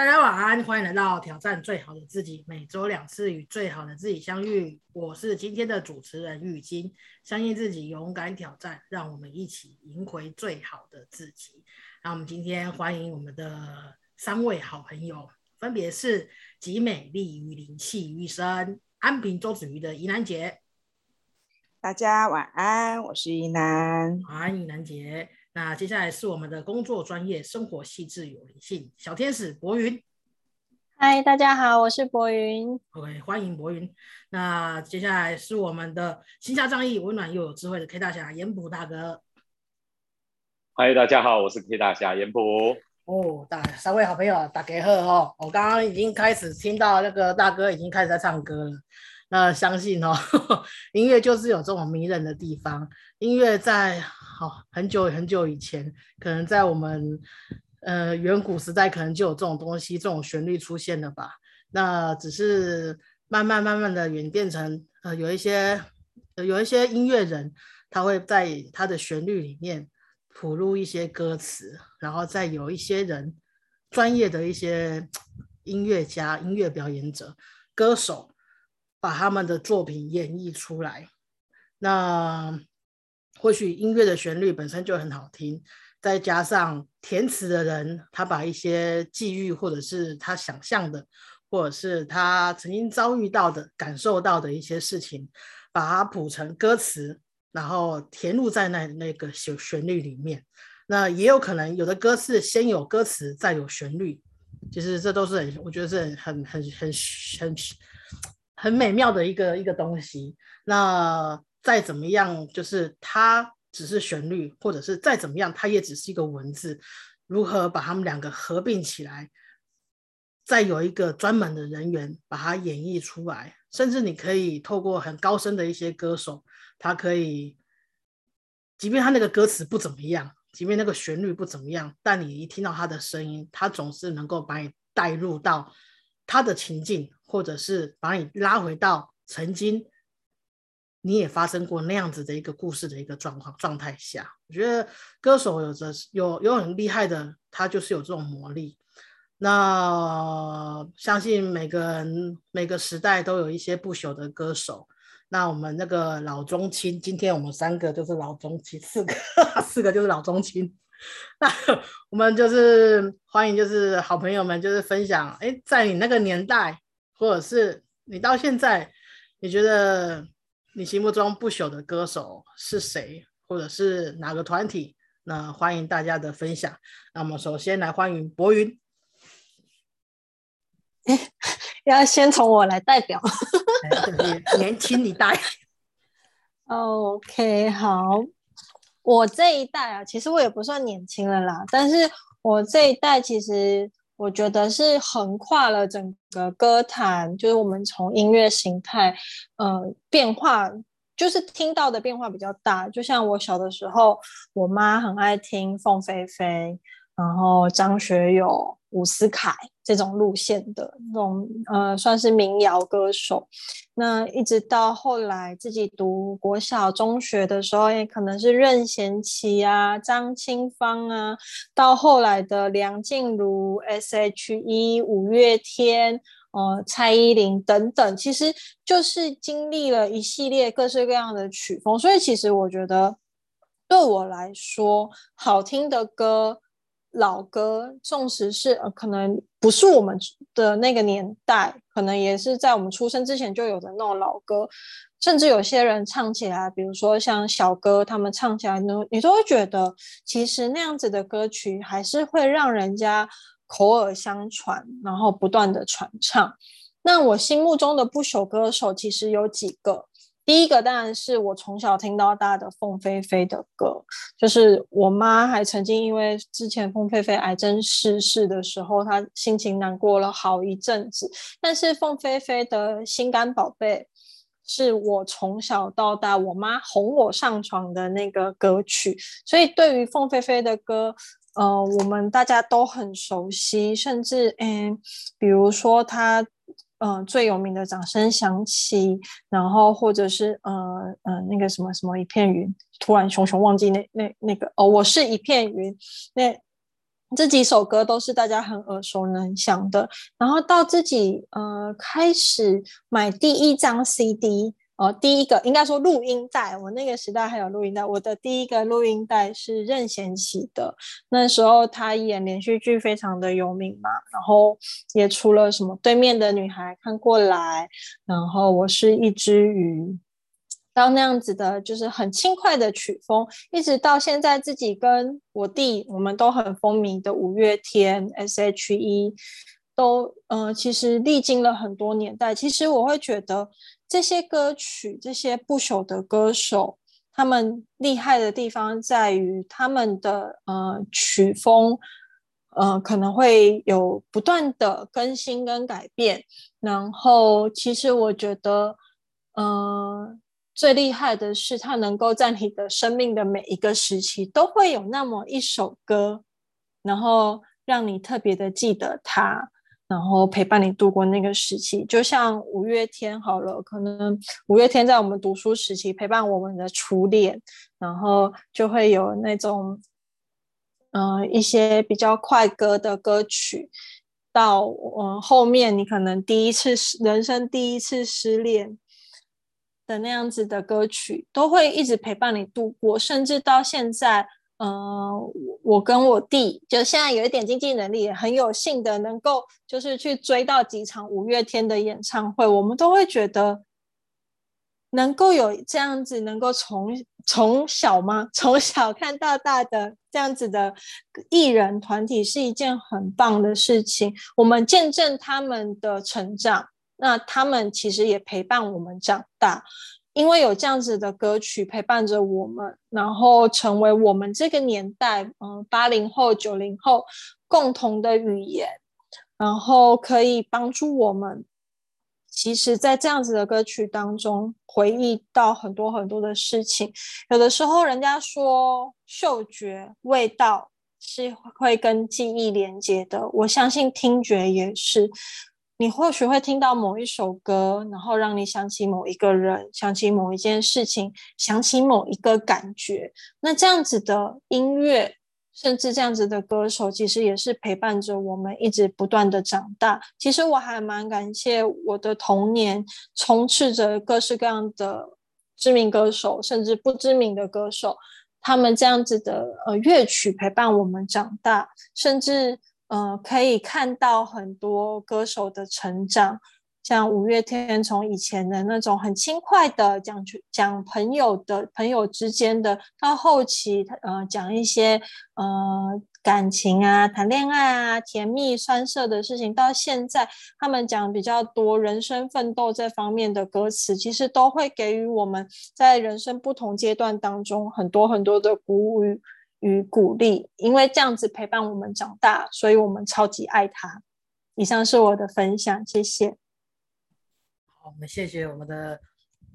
大家晚安，欢迎来到挑战最好的自己，每周两次与最好的自己相遇。我是今天的主持人玉金，相信自己，勇敢挑战，让我们一起赢回最好的自己。那我们今天欢迎我们的三位好朋友，分别是集美丽与灵气于一身，安平周子瑜的宜南姐。大家晚安，我是宜南，晚安宜南姐。那接下来是我们的工作专业、生活细致有灵性小天使博云。嗨，大家好，我是博云。OK，欢迎博云。那接下来是我们的心下仗义、温暖又有智慧的 K 大侠严普大哥。嗨，大家好，我是 K 大侠严普。哦，大三位好朋友打给贺哦。我刚刚已经开始听到那个大哥已经开始在唱歌了。那相信哦，音乐就是有这种迷人的地方。音乐在好很久很久以前，可能在我们呃远古时代，可能就有这种东西、这种旋律出现了吧。那只是慢慢慢慢的演变成呃有一些有一些音乐人，他会在他的旋律里面谱入一些歌词，然后再有一些人专业的一些音乐家、音乐表演者、歌手。把他们的作品演绎出来，那或许音乐的旋律本身就很好听，再加上填词的人，他把一些际遇或者是他想象的，或者是他曾经遭遇到的、感受到的一些事情，把它谱成歌词，然后填入在那那个旋旋律里面。那也有可能有的歌是先有歌词再有旋律，其实这都是很，我觉得是很很很很。很很美妙的一个一个东西。那再怎么样，就是它只是旋律，或者是再怎么样，它也只是一个文字。如何把它们两个合并起来，再有一个专门的人员把它演绎出来，甚至你可以透过很高深的一些歌手，他可以，即便他那个歌词不怎么样，即便那个旋律不怎么样，但你一听到他的声音，他总是能够把你带入到他的情境。或者是把你拉回到曾经你也发生过那样子的一个故事的一个状况状态下，我觉得歌手有着有有很厉害的，他就是有这种魔力。那相信每个人每个时代都有一些不朽的歌手。那我们那个老中青，今天我们三个就是老中青，四个 四个就是老中青。那我们就是欢迎，就是好朋友们，就是分享。哎，在你那个年代。或者是你到现在，你觉得你心目中不朽的歌手是谁，或者是哪个团体？那欢迎大家的分享。那么首先来欢迎博云，要先从我来代表，年轻一代。OK，好，我这一代啊，其实我也不算年轻了啦，但是我这一代其实。我觉得是横跨了整个歌坛，就是我们从音乐形态，呃，变化，就是听到的变化比较大。就像我小的时候，我妈很爱听凤飞飞，然后张学友、伍思凯。这种路线的那种，呃，算是民谣歌手。那一直到后来自己读国小、中学的时候，也可能是任贤齐啊、张清芳啊，到后来的梁静茹、S.H.E、五月天、呃、蔡依林等等，其实就是经历了一系列各式各样的曲风。所以，其实我觉得对我来说，好听的歌。老歌，纵使是呃，可能不是我们的那个年代，可能也是在我们出生之前就有的那种老歌，甚至有些人唱起来，比如说像小歌，他们唱起来呢，你都会觉得，其实那样子的歌曲还是会让人家口耳相传，然后不断的传唱。那我心目中的不朽歌手其实有几个。第一个当然是我从小听到大的凤飞飞的歌，就是我妈还曾经因为之前凤飞飞癌症逝世的时候，她心情难过了好一阵子。但是凤飞飞的心肝宝贝是我从小到大我妈哄我上床的那个歌曲，所以对于凤飞飞的歌，呃，我们大家都很熟悉，甚至嗯，比如说她。呃，最有名的掌声响起，然后或者是呃呃那个什么什么一片云，突然熊熊忘记那那那个哦，我是一片云，那这几首歌都是大家很耳熟能详的。然后到自己呃开始买第一张 CD。哦，第一个应该说录音带，我那个时代还有录音带。我的第一个录音带是任贤齐的，那时候他演连续剧非常的有名嘛，然后也出了什么对面的女孩看过来，然后我是一只鱼，到那样子的，就是很轻快的曲风，一直到现在自己跟我弟我们都很风靡的五月天 S.H.E，都呃其实历经了很多年代，其实我会觉得。这些歌曲，这些不朽的歌手，他们厉害的地方在于他们的呃曲风，呃可能会有不断的更新跟改变。然后，其实我觉得，呃最厉害的是他能够在你的生命的每一个时期，都会有那么一首歌，然后让你特别的记得他。然后陪伴你度过那个时期，就像五月天好了，可能五月天在我们读书时期陪伴我们的初恋，然后就会有那种，嗯，一些比较快歌的歌曲，到嗯后面你可能第一次人生第一次失恋的那样子的歌曲，都会一直陪伴你度过，甚至到现在。嗯，我跟我弟就现在有一点经济能力，也很有幸的能够就是去追到几场五月天的演唱会，我们都会觉得能够有这样子，能够从从小吗？从小看到大的这样子的艺人团体是一件很棒的事情。我们见证他们的成长，那他们其实也陪伴我们长大。因为有这样子的歌曲陪伴着我们，然后成为我们这个年代，嗯，八零后、九零后共同的语言，然后可以帮助我们。其实，在这样子的歌曲当中，回忆到很多很多的事情。有的时候，人家说嗅觉、味道是会跟记忆连接的，我相信听觉也是。你或许会听到某一首歌，然后让你想起某一个人，想起某一件事情，想起某一个感觉。那这样子的音乐，甚至这样子的歌手，其实也是陪伴着我们一直不断的长大。其实我还蛮感谢我的童年，充斥着各式各样的知名歌手，甚至不知名的歌手，他们这样子的呃乐曲陪伴我们长大，甚至。呃，可以看到很多歌手的成长，像五月天从以前的那种很轻快的讲讲朋友的朋友之间的，到后期呃讲一些呃感情啊、谈恋爱啊、甜蜜酸涩的事情，到现在他们讲比较多人生奋斗这方面的歌词，其实都会给予我们在人生不同阶段当中很多很多的鼓舞。与鼓励，因为这样子陪伴我们长大，所以我们超级爱他。以上是我的分享，谢谢。好，我们谢谢我们的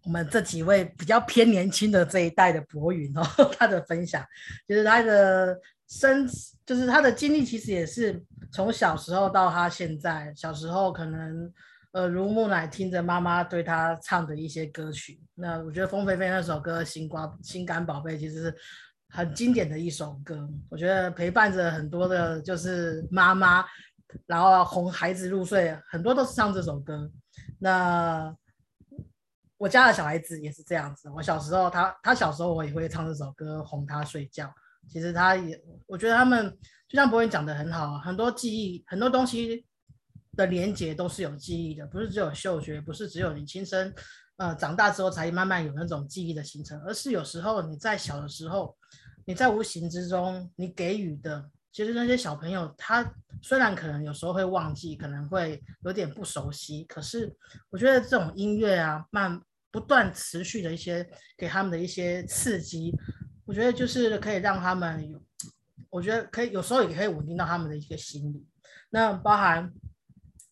我们这几位比较偏年轻的这一代的博云哦，他的分享就是他的生，就是他的经历，其实也是从小时候到他现在。小时候可能耳濡目染，听着妈妈对他唱的一些歌曲。那我觉得风飞飞那首歌《心瓜心肝宝贝》其实是。很经典的一首歌，我觉得陪伴着很多的，就是妈妈，然后哄孩子入睡，很多都是唱这首歌。那我家的小孩子也是这样子，我小时候他他小时候我也会唱这首歌哄他睡觉。其实他也，我觉得他们就像博文讲的很好，很多记忆，很多东西的连接都是有记忆的，不是只有嗅觉，不是只有你亲身。呃，长大之后才慢慢有那种记忆的形成，而是有时候你在小的时候，你在无形之中你给予的，其实那些小朋友他虽然可能有时候会忘记，可能会有点不熟悉，可是我觉得这种音乐啊，慢不断持续的一些给他们的一些刺激，我觉得就是可以让他们有，我觉得可以有时候也可以稳定到他们的一个心理，那包含。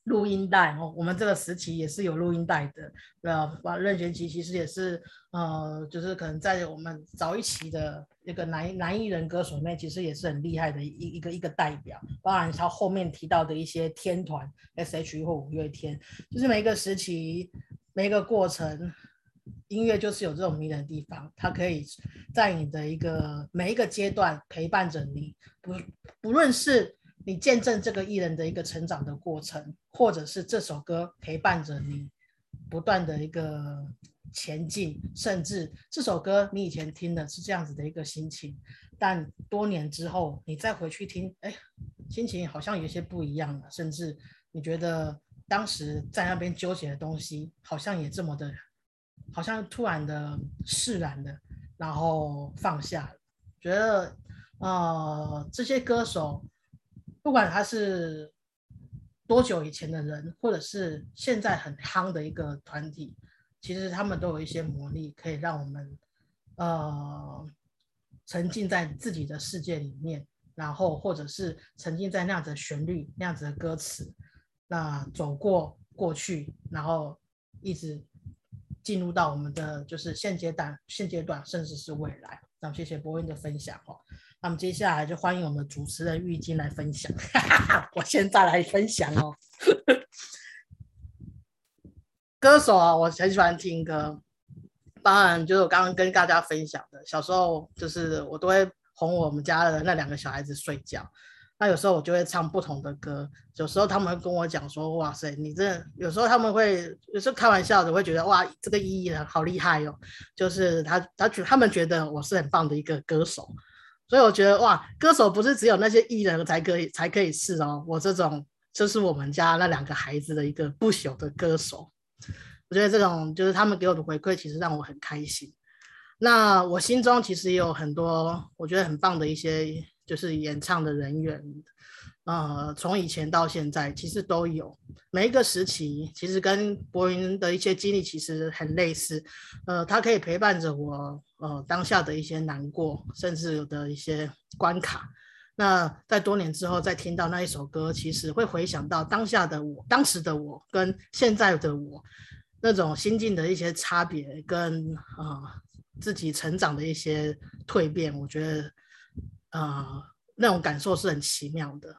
录音带哦，我们这个时期也是有录音带的，呃，任贤齐其实也是，呃，就是可能在我们早一期的那个男男艺人歌手内，其实也是很厉害的一一个一个代表。包含他后面提到的一些天团，S.H.E 或五月天，就是每一个时期每一个过程，音乐就是有这种迷人的地方，它可以在你的一个每一个阶段陪伴着你，不不论是你见证这个艺人的一个成长的过程，或者是这首歌陪伴着你不断的一个前进，甚至这首歌你以前听的是这样子的一个心情，但多年之后你再回去听，哎，心情好像有些不一样了，甚至你觉得当时在那边纠结的东西，好像也这么的。好像突然的释然的，然后放下了，觉得呃这些歌手，不管他是多久以前的人，或者是现在很夯的一个团体，其实他们都有一些魔力，可以让我们呃沉浸在自己的世界里面，然后或者是沉浸在那样子的旋律、那样子的歌词，那走过过去，然后一直。进入到我们的就是现阶段、现阶段，甚至是未来。那谢谢博文的分享哦。那么接下来就欢迎我们主持人玉晶来分享。我现在来分享哦。歌手啊，我很喜欢听歌。当然，就是我刚刚跟大家分享的，小时候就是我都会哄我们家的那两个小孩子睡觉。那有时候我就会唱不同的歌，有时候他们跟我讲说：“哇塞，你这有时候他们会有时候开玩笑的会觉得哇，这个意义好厉害哦。”就是他他觉他们觉得我是很棒的一个歌手，所以我觉得哇，歌手不是只有那些艺人才可以才可以是哦，我这种就是我们家那两个孩子的一个不朽的歌手。我觉得这种就是他们给我的回馈，其实让我很开心。那我心中其实也有很多我觉得很棒的一些。就是演唱的人员，呃，从以前到现在，其实都有每一个时期，其实跟博云的一些经历其实很类似，呃，他可以陪伴着我，呃，当下的一些难过，甚至有的一些关卡。那在多年之后再听到那一首歌，其实会回想到当下的我，当时的我跟现在的我那种心境的一些差别，跟啊自己成长的一些蜕变，我觉得。啊，那种感受是很奇妙的。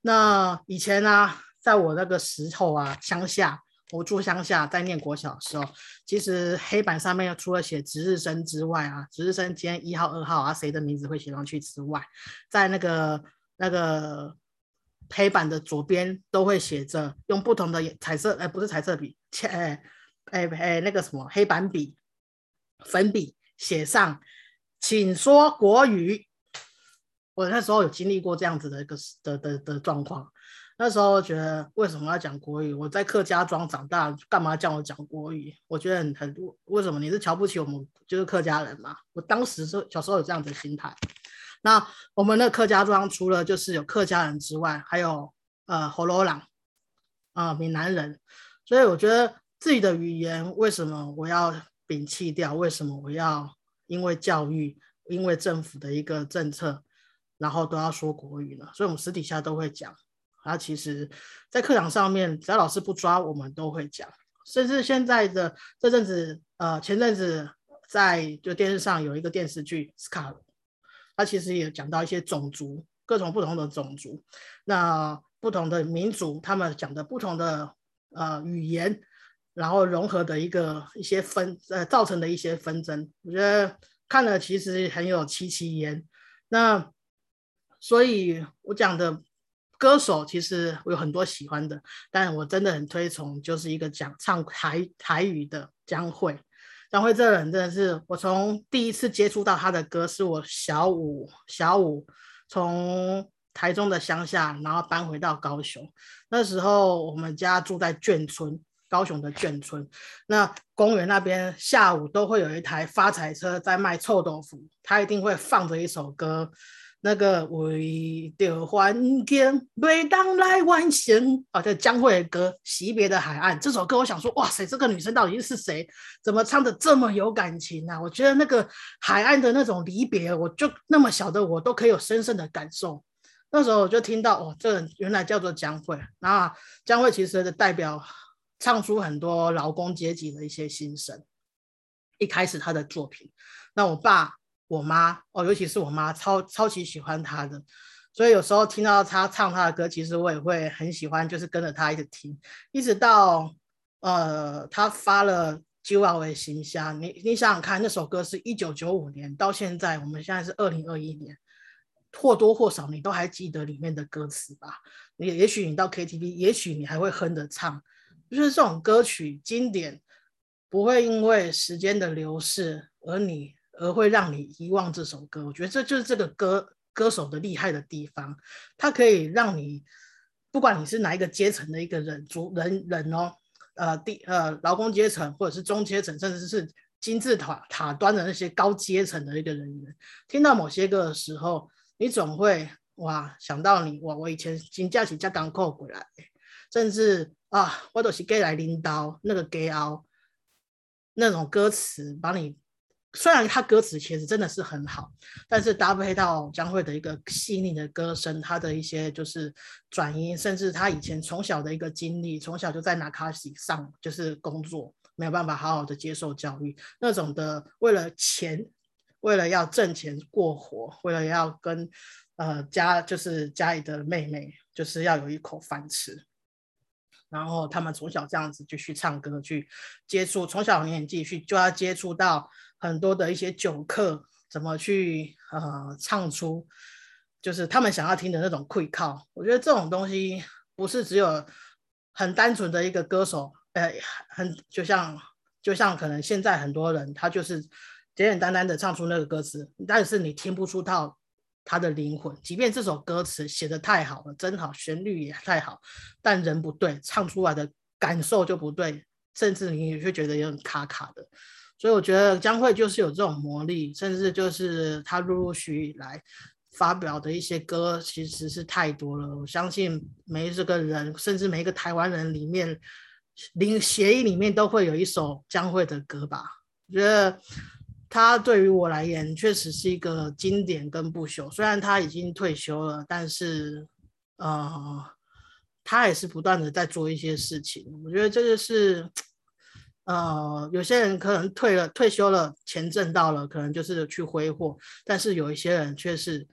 那以前呢，在我那个石头啊，乡下，我住乡下，在念国小的时候，其实黑板上面除了写值日生之外啊，值日生今天一号、二号啊，谁的名字会写上去之外，在那个那个黑板的左边都会写着，用不同的彩色，哎，不是彩色笔，切，哎哎哎，那个什么黑板笔、粉笔写上，请说国语。我那时候有经历过这样子的一个的的的状况，那时候觉得为什么要讲国语？我在客家庄长大，干嘛叫我讲国语？我觉得很很为什么你是瞧不起我们就是客家人嘛？我当时是小时候有这样的心态。那我们的客家庄除了就是有客家人之外，还有呃喉罗朗啊闽南人，所以我觉得自己的语言为什么我要摒弃掉？为什么我要因为教育，因为政府的一个政策？然后都要说国语呢，所以我们私底下都会讲。他其实，在课堂上面，只要老师不抓，我们都会讲。甚至现在的这阵子，呃，前阵子在就电视上有一个电视剧《斯卡罗》，它其实也讲到一些种族，各种不同的种族，那不同的民族，他们讲的不同的呃语言，然后融合的一个一些纷呃造成的一些纷争，我觉得看了其实很有戚戚焉。那所以我讲的歌手，其实我有很多喜欢的，但我真的很推崇，就是一个讲唱台台语的江蕙。江蕙这人真的是，我从第一次接触到他的歌，是我小五小五从台中的乡下，然后搬回到高雄。那时候我们家住在眷村，高雄的眷村。那公园那边下午都会有一台发财车在卖臭豆腐，他一定会放着一首歌。那个为着环境，每当来完成啊，这江蕙的歌《惜别的海岸》这首歌，我想说，哇塞，这个女生到底是谁？怎么唱的这么有感情呢？我觉得那个海岸的那种离别，我就那么小的我都可以有深深的感受。那时候我就听到，哦，这原来叫做江蕙。那江蕙其实的代表，唱出很多劳工阶级的一些心声。一开始他的作品，那我爸。我妈哦，尤其是我妈，超超级喜欢他的，所以有时候听到他唱他的歌，其实我也会很喜欢，就是跟着他一直听，一直到呃他发了就要为形象。你你想想看，那首歌是一九九五年到现在，我们现在是二零二一年，或多或少你都还记得里面的歌词吧？也也许你到 KTV，也许你还会哼着唱。就是这种歌曲经典，不会因为时间的流逝而你而会让你遗忘这首歌。我觉得这就是这个歌歌手的厉害的地方，它可以让你不管你是哪一个阶层的一个人族人人哦，呃，第呃劳工阶层或者是中阶层，甚至是金字塔塔端的那些高阶层的一个人员，听到某些歌的时候，你总会哇想到你哇，我以前金假期加港扣回来，甚至。啊，我都是给来拎刀那个给熬那种歌词，把你虽然他歌词其实真的是很好，但是搭配到江蕙的一个细腻的歌声，他的一些就是转音，甚至他以前从小的一个经历，从小就在拿卡西上就是工作，没有办法好好的接受教育，那种的为了钱，为了要挣钱过活，为了要跟呃家就是家里的妹妹，就是要有一口饭吃。然后他们从小这样子就去唱歌，去接触，从小年纪去就要接触到很多的一些酒客，怎么去呃唱出，就是他们想要听的那种跪靠。我觉得这种东西不是只有很单纯的一个歌手，呃，很就像就像可能现在很多人他就是简简单单的唱出那个歌词，但是你听不出到。他的灵魂，即便这首歌词写的太好了，真好，旋律也太好，但人不对，唱出来的感受就不对，甚至你也会觉得有点卡卡的。所以我觉得江蕙就是有这种魔力，甚至就是他陆陆续续来发表的一些歌，其实是太多了。我相信每一个人，甚至每一个台湾人里面，灵协议里面都会有一首江蕙的歌吧。我觉得。他对于我来言，确实是一个经典跟不朽。虽然他已经退休了，但是，呃，他也是不断的在做一些事情。我觉得这个是，呃，有些人可能退了、退休了，钱挣到了，可能就是去挥霍；但是有一些人却是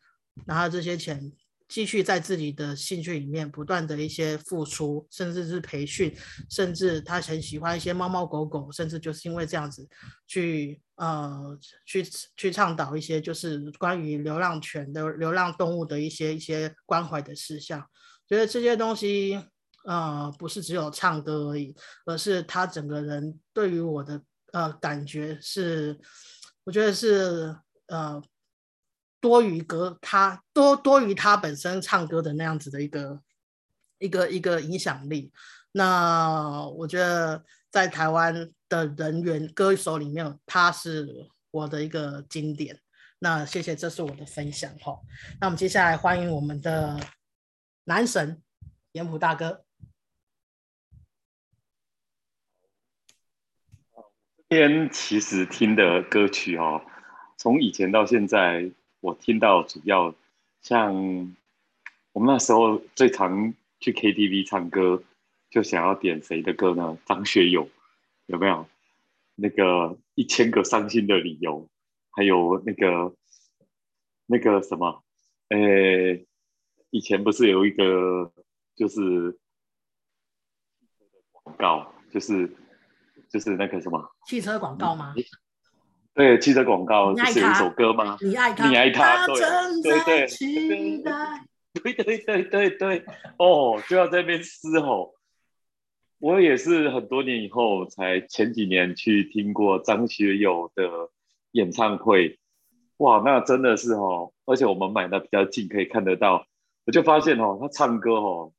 拿了这些钱。继续在自己的兴趣里面不断的一些付出，甚至是培训，甚至他很喜欢一些猫猫狗狗，甚至就是因为这样子去呃去去倡导一些就是关于流浪犬的流浪动物的一些一些关怀的事项。觉得这些东西呃不是只有唱歌而已，而是他整个人对于我的呃感觉是，我觉得是呃。多于歌，他多多于他本身唱歌的那样子的一个一个一个影响力。那我觉得在台湾的人员歌手里面，他是我的一个经典。那谢谢，这是我的分享哈。那我们接下来欢迎我们的男神严普大哥。这边其实听的歌曲哦，从以前到现在。我听到主要像我们那时候最常去 KTV 唱歌，就想要点谁的歌呢？张学友有没有？那个一千个伤心的理由，还有那个那个什么？呃，以前不是有一个就是广告，就是就是那个什么汽车广告吗？对，汽车广告是有一首歌吗？你爱他，你爱他，对对对，对 对对对对，哦，就要在那边嘶吼。我也是很多年以后才前几年去听过张学友的演唱会，哇，那真的是哦，而且我们买的比较近，可以看得到。我就发现哦，他唱歌哦，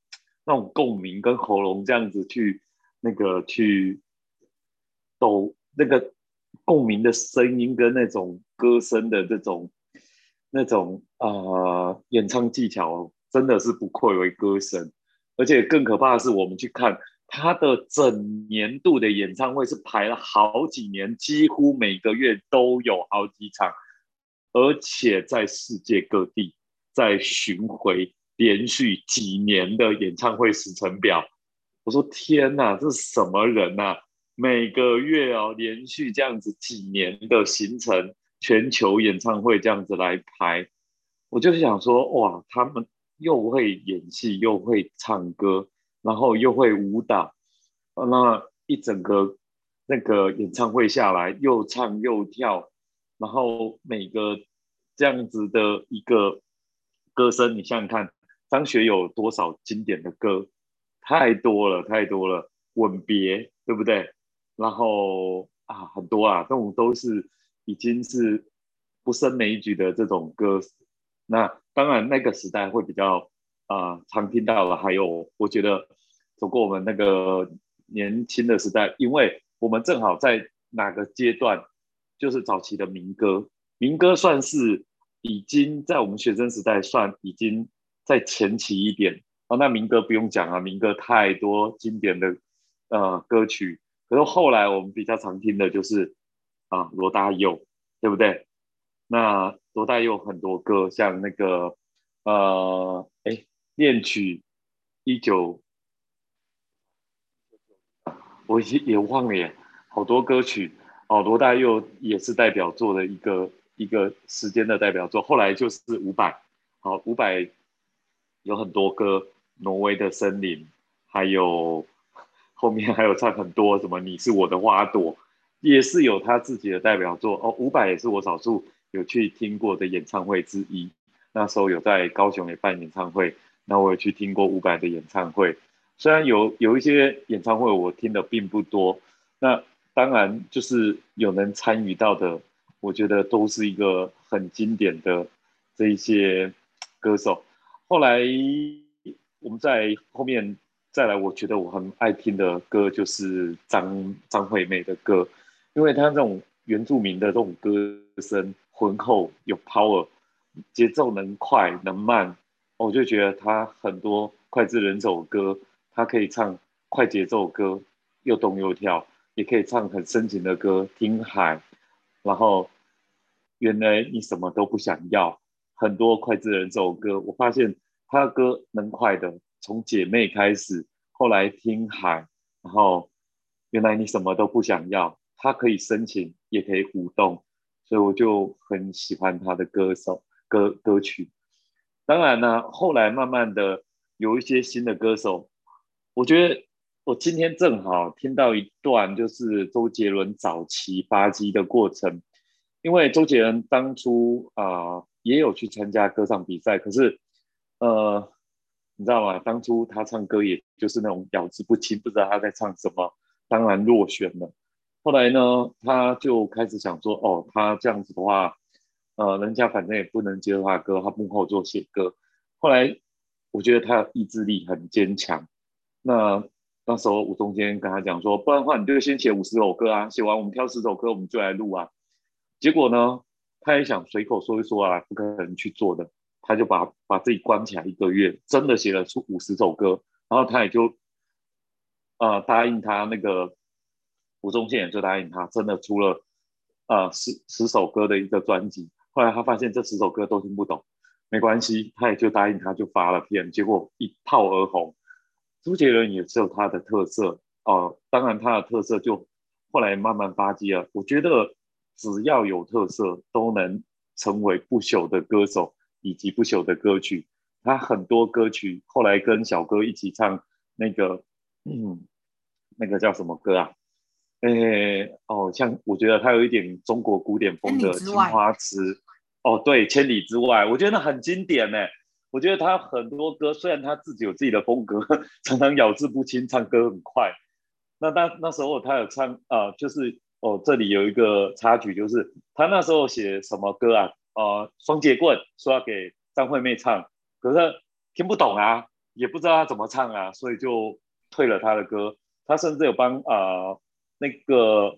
那种共鸣跟喉咙这样子去那个去抖那个。共鸣的声音跟那种歌声的这种那种呃演唱技巧，真的是不愧为歌神。而且更可怕的是，我们去看他的整年度的演唱会是排了好几年，几乎每个月都有好几场，而且在世界各地在巡回，连续几年的演唱会时程表。我说天哪，这是什么人呐？每个月哦，连续这样子几年的行程，全球演唱会这样子来排，我就是想说，哇，他们又会演戏，又会唱歌，然后又会舞蹈，那一整个那个演唱会下来，又唱又跳，然后每个这样子的一个歌声，你想想看，张学友多少经典的歌，太多了，太多了，吻别，对不对？然后啊，很多啊，这种都是已经是不胜枚举的这种歌。那当然，那个时代会比较啊常听到了。还有，我觉得走过我们那个年轻的时代，因为我们正好在哪个阶段，就是早期的民歌。民歌算是已经在我们学生时代算已经在前期一点哦。那民歌不用讲啊，民歌太多经典的呃歌曲。可是后来我们比较常听的就是啊罗大佑，对不对？那罗大佑很多歌，像那个呃，哎，恋曲一九，我也也忘了耶，好多歌曲哦。罗大佑也是代表作的一个一个时间的代表作。后来就是伍佰，好，伍佰有很多歌，《挪威的森林》，还有后面还有唱很多什么《你是我的花朵》，也是有他自己的代表作哦。伍佰也是我少数。有去听过的演唱会之一，那时候有在高雄也办演唱会，那我也去听过伍佰的演唱会。虽然有有一些演唱会我听的并不多，那当然就是有能参与到的，我觉得都是一个很经典的这一些歌手。后来我们在后面再来，我觉得我很爱听的歌就是张张惠妹的歌，因为她这种原住民的这种歌声。浑厚有 power，节奏能快能慢，我就觉得她很多脍炙人口歌，她可以唱快节奏歌，又动又跳，也可以唱很深情的歌，听海，然后原来你什么都不想要，很多脍炙人口歌，我发现他的歌能快的，从姐妹开始，后来听海，然后原来你什么都不想要，他可以深情，也可以舞动。所以我就很喜欢他的歌手歌歌曲，当然呢，后来慢慢的有一些新的歌手，我觉得我今天正好听到一段，就是周杰伦早期发迹的过程，因为周杰伦当初啊也有去参加歌唱比赛，可是呃你知道吗？当初他唱歌也就是那种咬字不清，不知道他在唱什么，当然落选了。后来呢，他就开始想说，哦，他这样子的话，呃，人家反正也不能接他的歌，他幕后做写歌。后来我觉得他意志力很坚强。那那时候吴宗宪跟他讲说，不然的话，你就先写五十首歌啊，写完我们挑十首歌，我们就来录啊。结果呢，他也想随口说一说啊，不可能去做的，他就把把自己关起来一个月，真的写了出五十首歌，然后他也就呃答应他那个。吴宗宪也就答应他，真的出了呃十十首歌的一个专辑。后来他发现这十首歌都听不懂，没关系，他也就答应他，就发了片，结果一炮而红。周杰伦也是有他的特色哦，当然他的特色就后来慢慢发迹了。我觉得只要有特色，都能成为不朽的歌手以及不朽的歌曲。他很多歌曲后来跟小哥一起唱那个，嗯，那个叫什么歌啊？诶哦，像我觉得他有一点中国古典风的《青花瓷》哦，对，《千里之外》，我觉得很经典呢。我觉得他很多歌，虽然他自己有自己的风格，常常咬字不清，唱歌很快。那那那时候他有唱啊，就是哦，这里有一个插曲，就是他那时候写什么歌啊？呃，双截棍说要给张惠妹唱，可是听不懂啊，也不知道她怎么唱啊，所以就退了他的歌。他甚至有帮啊。那个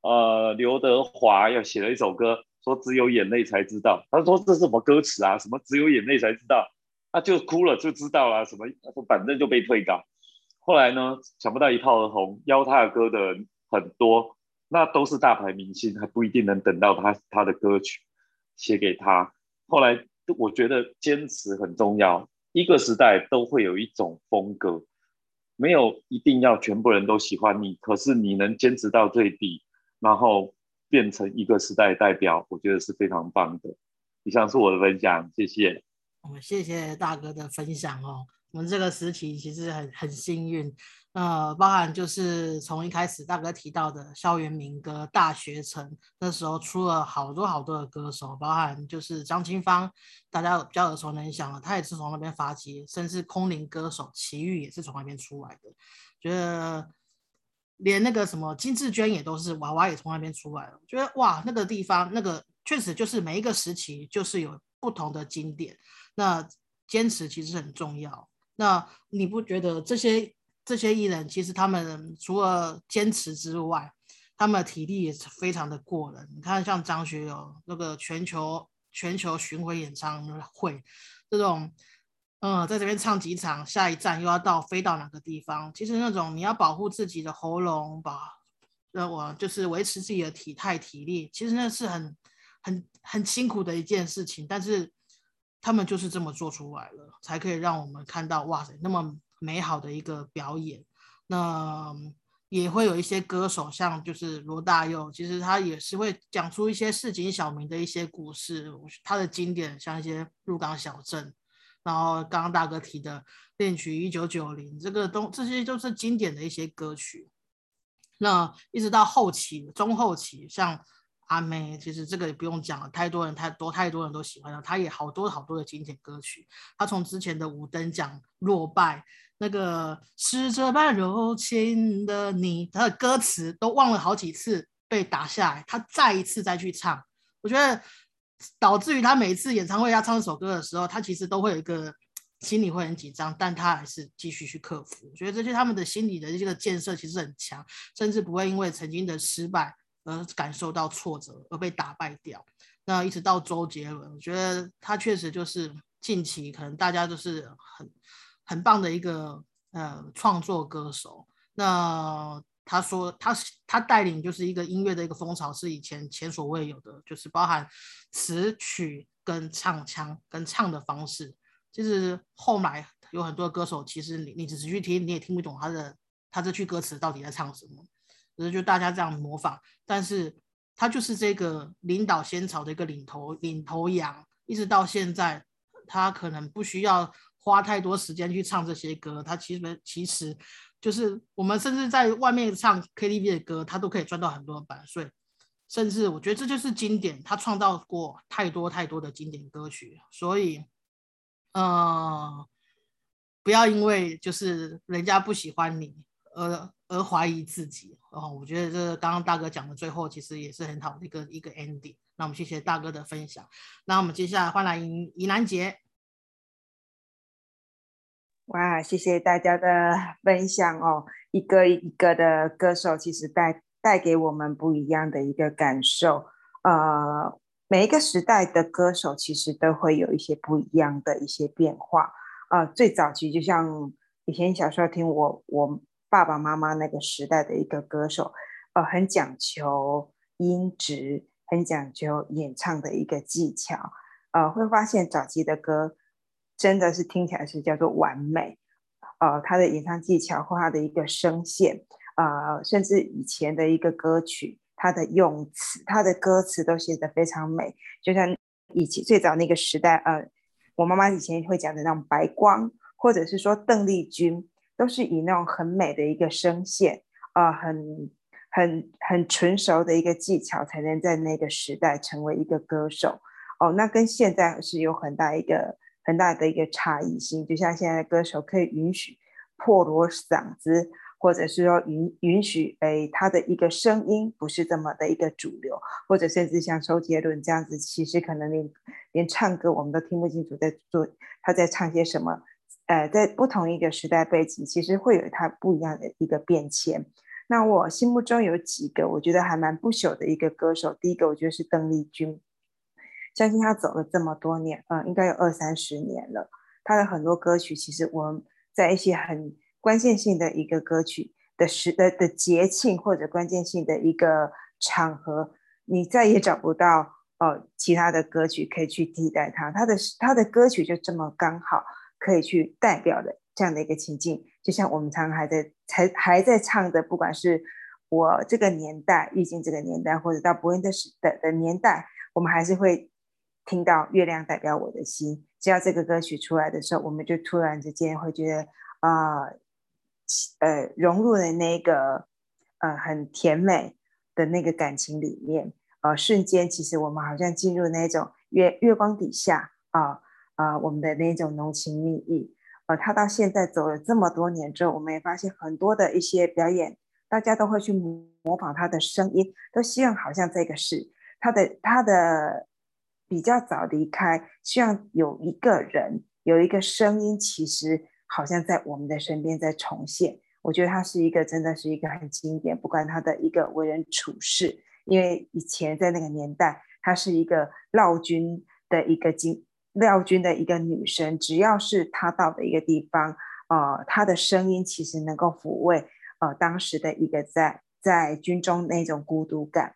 呃，刘德华要写了一首歌，说只有眼泪才知道。他说这是什么歌词啊？什么只有眼泪才知道？他就哭了就知道了。什么反正就被退稿。后来呢，想不到一炮而红，邀他的歌的人很多，那都是大牌明星，还不一定能等到他他的歌曲写给他。后来我觉得坚持很重要，一个时代都会有一种风格。没有一定要全部人都喜欢你，可是你能坚持到最底，然后变成一个时代代表，我觉得是非常棒的。以上是我的分享，谢谢。我们谢谢大哥的分享哦。我们这个时期其实很很幸运，呃，包含就是从一开始大哥提到的校园民歌、大学城，那时候出了好多好多的歌手，包含就是张清芳，大家比较耳熟能详了，他也是从那边发迹，甚至空灵歌手齐豫也是从那边出来的。觉得连那个什么金志娟也都是娃娃也从那边出来了。觉得哇，那个地方那个确实就是每一个时期就是有不同的经典，那坚持其实很重要。那你不觉得这些这些艺人其实他们除了坚持之外，他们的体力也是非常的过人。你看像张学友那个全球全球巡回演唱会这种，嗯，在这边唱几场，下一站又要到飞到哪个地方？其实那种你要保护自己的喉咙，把呃我就是维持自己的体态体力，其实那是很很很辛苦的一件事情，但是。他们就是这么做出来了，才可以让我们看到哇塞那么美好的一个表演。那也会有一些歌手，像就是罗大佑，其实他也是会讲出一些市井小民的一些故事。他的经典像一些入港小镇，然后刚刚大哥提的恋曲一九九零，这个都这些都是经典的一些歌曲。那一直到后期中后期，像。阿妹，其实这个也不用讲了，太多人太多太多人都喜欢了。她也好多好多的经典歌曲。她从之前的五等奖落败，那个是这般柔情的你，他的歌词都忘了好几次被打下来，他再一次再去唱，我觉得导致于他每次演唱会要唱这首歌的时候，他其实都会有一个心里会很紧张，但他还是继续去克服。我觉得这些他们的心理的这个建设其实很强，甚至不会因为曾经的失败。而感受到挫折而被打败掉，那一直到周杰伦，我觉得他确实就是近期可能大家都是很很棒的一个呃创作歌手。那他说他他带领就是一个音乐的一个风潮，是以前前所未有的，就是包含词曲跟唱腔跟唱的方式。其实后来有很多歌手，其实你你只是去听，你也听不懂他的他这句歌词到底在唱什么。只是就大家这样模仿，但是他就是这个领导先潮的一个领头领头羊，一直到现在，他可能不需要花太多时间去唱这些歌，他其实其实就是我们甚至在外面唱 KTV 的歌，他都可以赚到很多的版税，甚至我觉得这就是经典，他创造过太多太多的经典歌曲，所以，嗯，不要因为就是人家不喜欢你而。而怀疑自己哦，我觉得这刚刚大哥讲的最后其实也是很好的一个一个 ending。那我们谢谢大哥的分享。那我们接下来换来怡怡兰姐。哇，谢谢大家的分享哦！一个一个的歌手其实带带给我们不一样的一个感受。呃，每一个时代的歌手其实都会有一些不一样的一些变化。呃，最早期就像以前小时候听我我。爸爸妈妈那个时代的一个歌手，呃，很讲求音质，很讲究演唱的一个技巧，呃，会发现早期的歌真的是听起来是叫做完美，呃，他的演唱技巧或他的一个声线，呃，甚至以前的一个歌曲，他的用词，他的歌词都写得非常美，就像以前最早那个时代，呃，我妈妈以前会讲的那种白光，或者是说邓丽君。都是以那种很美的一个声线，啊，很很很纯熟的一个技巧，才能在那个时代成为一个歌手。哦，那跟现在是有很大一个很大的一个差异性。就像现在的歌手可以允许破锣嗓子，或者是说允允许诶他的一个声音不是这么的一个主流，或者甚至像周杰伦这样子，其实可能连连唱歌我们都听不清楚在做他在唱些什么。呃，在不同一个时代背景，其实会有它不一样的一个变迁。那我心目中有几个我觉得还蛮不朽的一个歌手，第一个我觉得是邓丽君，相信他走了这么多年，嗯，应该有二三十年了。他的很多歌曲，其实我们在一些很关键性的一个歌曲的时的的节庆或者关键性的一个场合，你再也找不到呃其他的歌曲可以去替代它。他的他的歌曲就这么刚好。可以去代表的这样的一个情境，就像我们常常还在才还在唱的，不管是我这个年代，遇见这个年代，或者到伯恩的时的的年代，我们还是会听到月亮代表我的心，只要这个歌曲出来的时候，我们就突然之间会觉得啊，呃，融入了那个呃很甜美的那个感情里面，呃，瞬间其实我们好像进入那种月月光底下啊啊，我们的那种浓情蜜意。呃，他到现在走了这么多年之后，我们也发现很多的一些表演，大家都会去模仿他的声音，都希望好像这个是他的他的。比较早离开，希望有一个人有一个声音，其实好像在我们的身边在重现。我觉得他是一个真的是一个很经典，不管他的一个为人处事，因为以前在那个年代，她是一个绕军的一个经廖军的一个女生，只要是她到的一个地方，呃，她的声音其实能够抚慰呃当时的一个在在军中那种孤独感。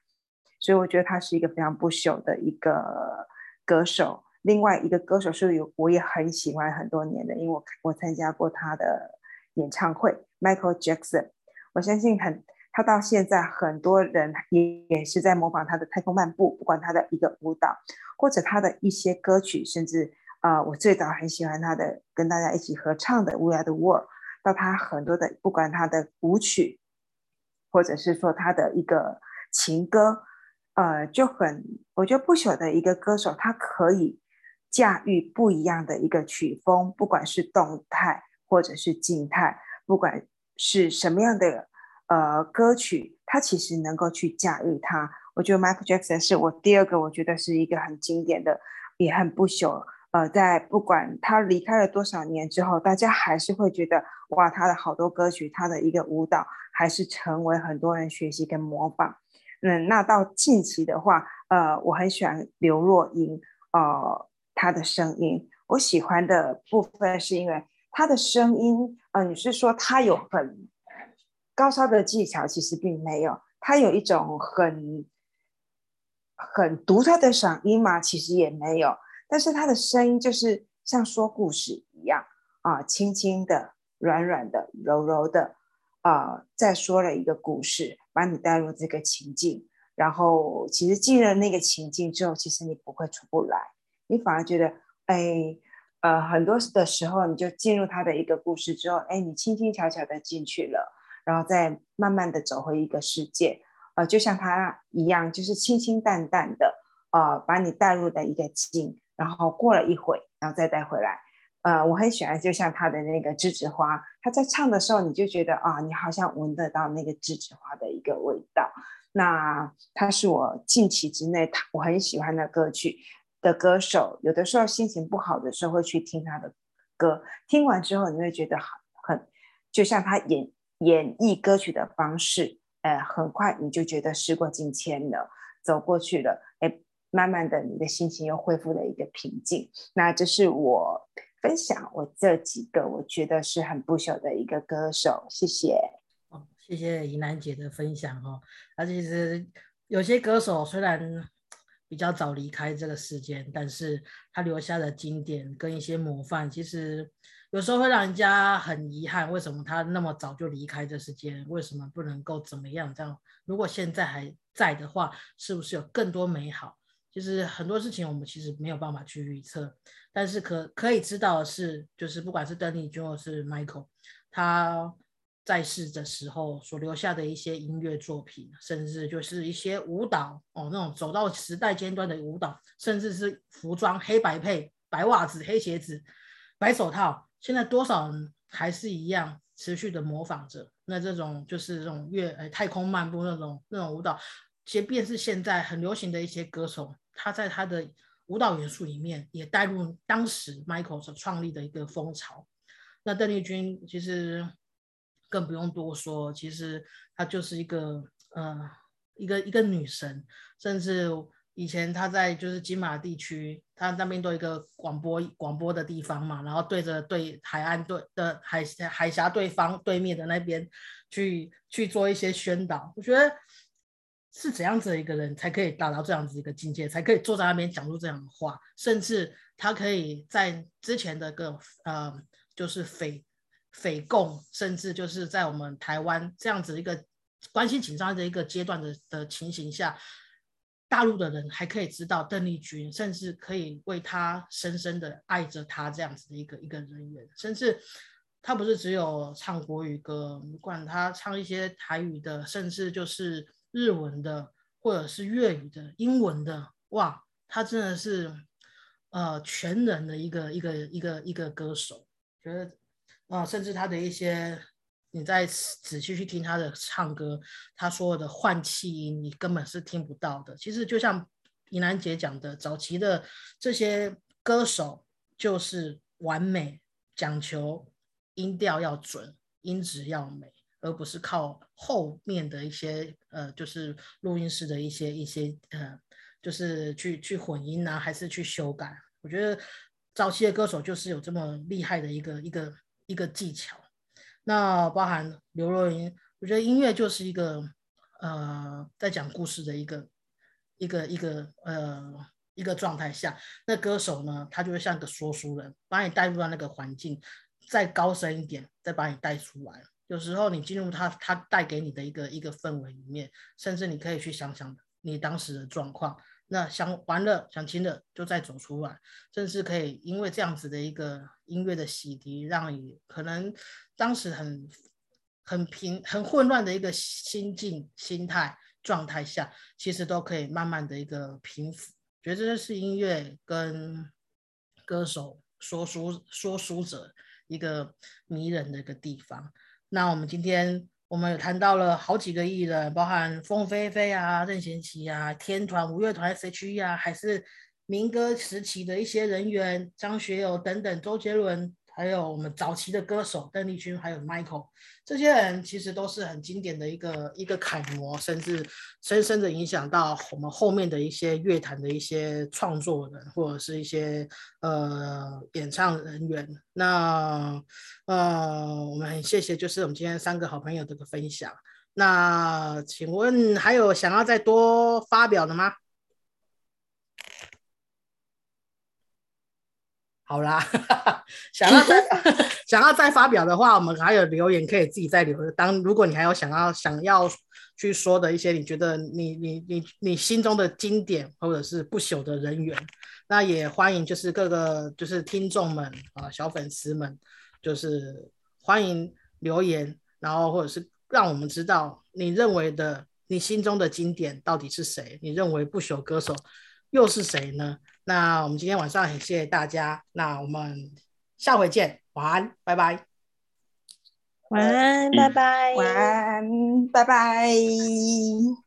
所以我觉得他是一个非常不朽的一个歌手。另外一个歌手是有我也很喜欢很多年的，因为我我参加过他的演唱会，Michael Jackson。我相信很他到现在很多人也也是在模仿他的太空漫步，不管他的一个舞蹈或者他的一些歌曲，甚至啊，我最早很喜欢他的跟大家一起合唱的《We Are the World》，到他很多的不管他的舞曲，或者是说他的一个情歌。呃，就很，我觉得不朽的一个歌手，他可以驾驭不一样的一个曲风，不管是动态或者是静态，不管是什么样的呃歌曲，他其实能够去驾驭它。我觉得 Michael Jackson 是我第二个，我觉得是一个很经典的，也很不朽。呃，在不管他离开了多少年之后，大家还是会觉得哇，他的好多歌曲，他的一个舞蹈，还是成为很多人学习跟模仿。嗯，那到近期的话，呃，我很喜欢刘若英，呃，她的声音。我喜欢的部分是因为她的声音，呃，你是说她有很高超的技巧？其实并没有，她有一种很很独特的嗓音嘛，其实也没有。但是她的声音就是像说故事一样啊，轻轻的、软软的、柔柔的。啊，再说了一个故事，把你带入这个情境，然后其实进了那个情境之后，其实你不会出不来，你反而觉得，哎，呃，很多的时候你就进入他的一个故事之后，哎，你轻轻巧巧的进去了，然后再慢慢的走回一个世界，呃，就像他一样，就是清清淡淡的，呃，把你带入的一个境，然后过了一会，然后再带回来。呃，我很喜欢，就像他的那个栀子花，他在唱的时候，你就觉得啊，你好像闻得到那个栀子花的一个味道。那他是我近期之内他我很喜欢的歌曲的歌手。有的时候心情不好的时候会去听他的歌，听完之后你会觉得很很，就像他演演绎歌曲的方式，呃，很快你就觉得时过境迁了，走过去了，哎，慢慢的你的心情又恢复了一个平静。那这是我。分享我这几个我觉得是很不朽的一个歌手，谢谢。哦，谢谢怡楠姐的分享哦。那其实有些歌手虽然比较早离开这个世间，但是他留下的经典跟一些模范，其实有时候会让人家很遗憾，为什么他那么早就离开这世间？为什么不能够怎么样？这样如果现在还在的话，是不是有更多美好？就是很多事情我们其实没有办法去预测，但是可可以知道的是，就是不管是邓丽君或是 Michael，他在世的时候所留下的一些音乐作品，甚至就是一些舞蹈哦，那种走到时代尖端的舞蹈，甚至是服装黑白配、白袜子、黑鞋子、白手套，现在多少人还是一样持续的模仿着。那这种就是这种乐呃太空漫步那种那种舞蹈，即便是现在很流行的一些歌手。他在他的舞蹈元素里面也带入当时 Michael 所创立的一个风潮。那邓丽君其实更不用多说，其实她就是一个呃一个一个女神，甚至以前她在就是金马地区，她那边都有一个广播广播的地方嘛，然后对着对海岸对的海海峡对方对面的那边去去做一些宣导，我觉得。是怎样子的一个人才可以达到这样子一个境界，才可以坐在那边讲出这样的话，甚至他可以在之前的个呃，就是匪匪共，甚至就是在我们台湾这样子一个关系紧张的一个阶段的的情形下，大陆的人还可以知道邓丽君，甚至可以为她深深的爱着她这样子的一个一个人员，甚至他不是只有唱国语歌，不管他唱一些台语的，甚至就是日文的，或者是粤语的、英文的，哇，他真的是呃全能的一个一个一个一个歌手，觉得啊，甚至他的一些。你再仔细去听他的唱歌，他所有的换气音你根本是听不到的。其实就像怡兰姐讲的，早期的这些歌手就是完美，讲求音调要准，音质要美，而不是靠后面的一些呃，就是录音室的一些一些呃，就是去去混音啊，还是去修改。我觉得早期的歌手就是有这么厉害的一个一个一个技巧。那包含刘若英，我觉得音乐就是一个呃，在讲故事的一个一个一个呃一个状态下，那歌手呢，他就会像个说书人，把你带入到那个环境，再高深一点，再把你带出来。有时候你进入他他带给你的一个一个氛围里面，甚至你可以去想想你当时的状况。那想完了想清了就再走出来，甚至可以因为这样子的一个音乐的洗涤，让你可能当时很很平很混乱的一个心境心态状态下，其实都可以慢慢的一个平复。觉得这是音乐跟歌手说书说书者一个迷人的一个地方。那我们今天。我们有谈到了好几个艺人，包含凤飞飞啊、任贤齐啊、天团、五乐团、S.H.E 啊，还是民歌时期的一些人员，张学友等等，周杰伦。还有我们早期的歌手邓丽君，还有 Michael，这些人其实都是很经典的一个一个楷模，甚至深深的影响到我们后面的一些乐坛的一些创作人，或者是一些呃演唱人员。那呃，我们很谢谢，就是我们今天三个好朋友的个分享。那请问还有想要再多发表的吗？好啦，想要再 想要再发表的话，我们还有留言可以自己再留。当如果你还有想要想要去说的一些，你觉得你你你你心中的经典或者是不朽的人员，那也欢迎就是各个就是听众们啊小粉丝们，就是欢迎留言，然后或者是让我们知道你认为的你心中的经典到底是谁，你认为不朽歌手又是谁呢？那我们今天晚上很谢谢大家，那我们下回见，晚安，拜拜，晚安，拜拜，晚安，拜拜。